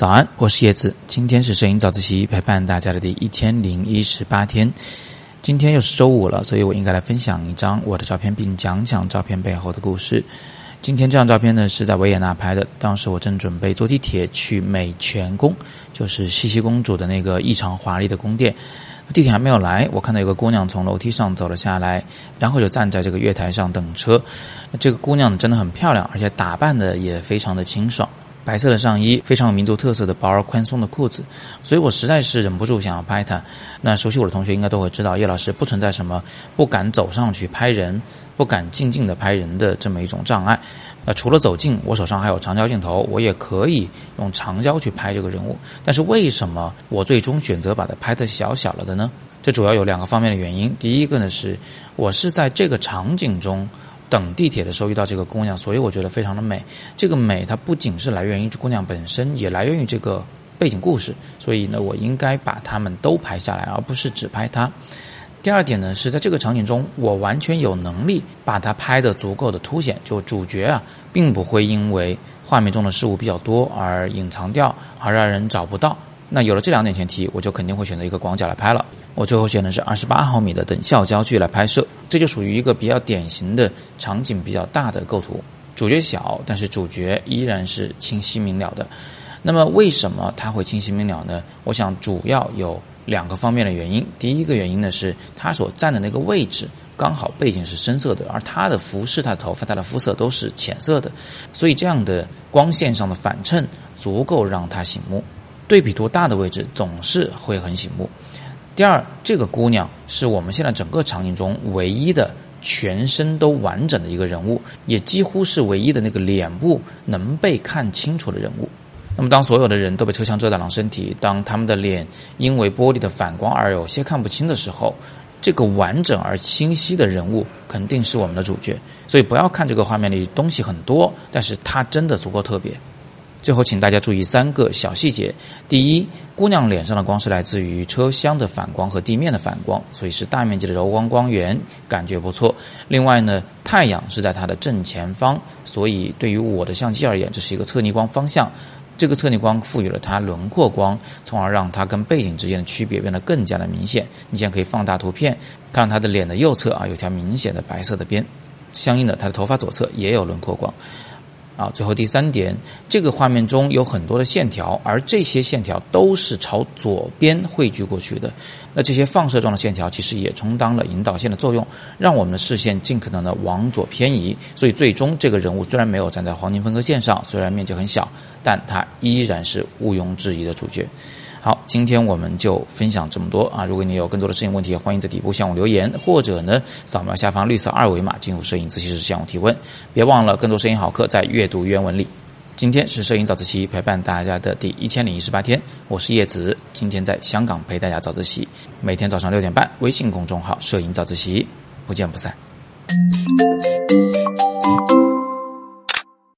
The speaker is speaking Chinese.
早安，我是叶子。今天是摄影早自习陪伴大家的第一千零一十八天。今天又是周五了，所以我应该来分享一张我的照片，并讲讲照片背后的故事。今天这张照片呢是在维也纳拍的，当时我正准备坐地铁去美泉宫，就是茜茜公主的那个异常华丽的宫殿。地铁还没有来，我看到有个姑娘从楼梯上走了下来，然后就站在这个月台上等车。这个姑娘真的很漂亮，而且打扮的也非常的清爽。白色的上衣，非常有民族特色的薄而宽松的裤子，所以我实在是忍不住想要拍她。那熟悉我的同学应该都会知道，叶老师不存在什么不敢走上去拍人、不敢静静的拍人的这么一种障碍。那除了走近，我手上还有长焦镜头，我也可以用长焦去拍这个人物。但是为什么我最终选择把它拍的小小了的呢？这主要有两个方面的原因。第一个呢是，我是在这个场景中。等地铁的时候遇到这个姑娘，所以我觉得非常的美。这个美它不仅是来源于这姑娘本身，也来源于这个背景故事。所以呢，我应该把她们都拍下来，而不是只拍她。第二点呢，是在这个场景中，我完全有能力把它拍得足够的凸显，就主角啊，并不会因为画面中的事物比较多而隐藏掉，而让人找不到。那有了这两点前提，我就肯定会选择一个广角来拍了。我最后选的是二十八毫米的等效焦距来拍摄，这就属于一个比较典型的场景比较大的构图。主角小，但是主角依然是清晰明了的。那么为什么它会清晰明了呢？我想主要有两个方面的原因。第一个原因呢是他所站的那个位置刚好背景是深色的，而他的服饰、他的头发、他的肤色都是浅色的，所以这样的光线上的反衬足够让他醒目。对比度大的位置总是会很醒目。第二，这个姑娘是我们现在整个场景中唯一的全身都完整的一个人物，也几乎是唯一的那个脸部能被看清楚的人物。那么，当所有的人都被车厢遮挡了身体，当他们的脸因为玻璃的反光而有些看不清的时候，这个完整而清晰的人物肯定是我们的主角。所以，不要看这个画面里东西很多，但是它真的足够特别。最后，请大家注意三个小细节：第一，姑娘脸上的光是来自于车厢的反光和地面的反光，所以是大面积的柔光光源，感觉不错。另外呢，太阳是在她的正前方，所以对于我的相机而言，这是一个侧逆光方向。这个侧逆光赋予了它轮廓光，从而让它跟背景之间的区别变得更加的明显。你现在可以放大图片，看到她的脸的右侧啊，有条明显的白色的边，相应的，她的头发左侧也有轮廓光。啊，最后第三点，这个画面中有很多的线条，而这些线条都是朝左边汇聚过去的。那这些放射状的线条其实也充当了引导线的作用，让我们的视线尽可能的往左偏移。所以最终这个人物虽然没有站在黄金分割线上，虽然面积很小，但他依然是毋庸置疑的主角。好，今天我们就分享这么多啊！如果你有更多的摄影问题，欢迎在底部向我留言，或者呢扫描下方绿色二维码进入摄影自习室向我提问。别忘了，更多摄影好课在阅读原文里。今天是摄影早自习陪伴大家的第一千零一十八天，我是叶子，今天在香港陪大家早自习，每天早上六点半，微信公众号“摄影早自习”，不见不散。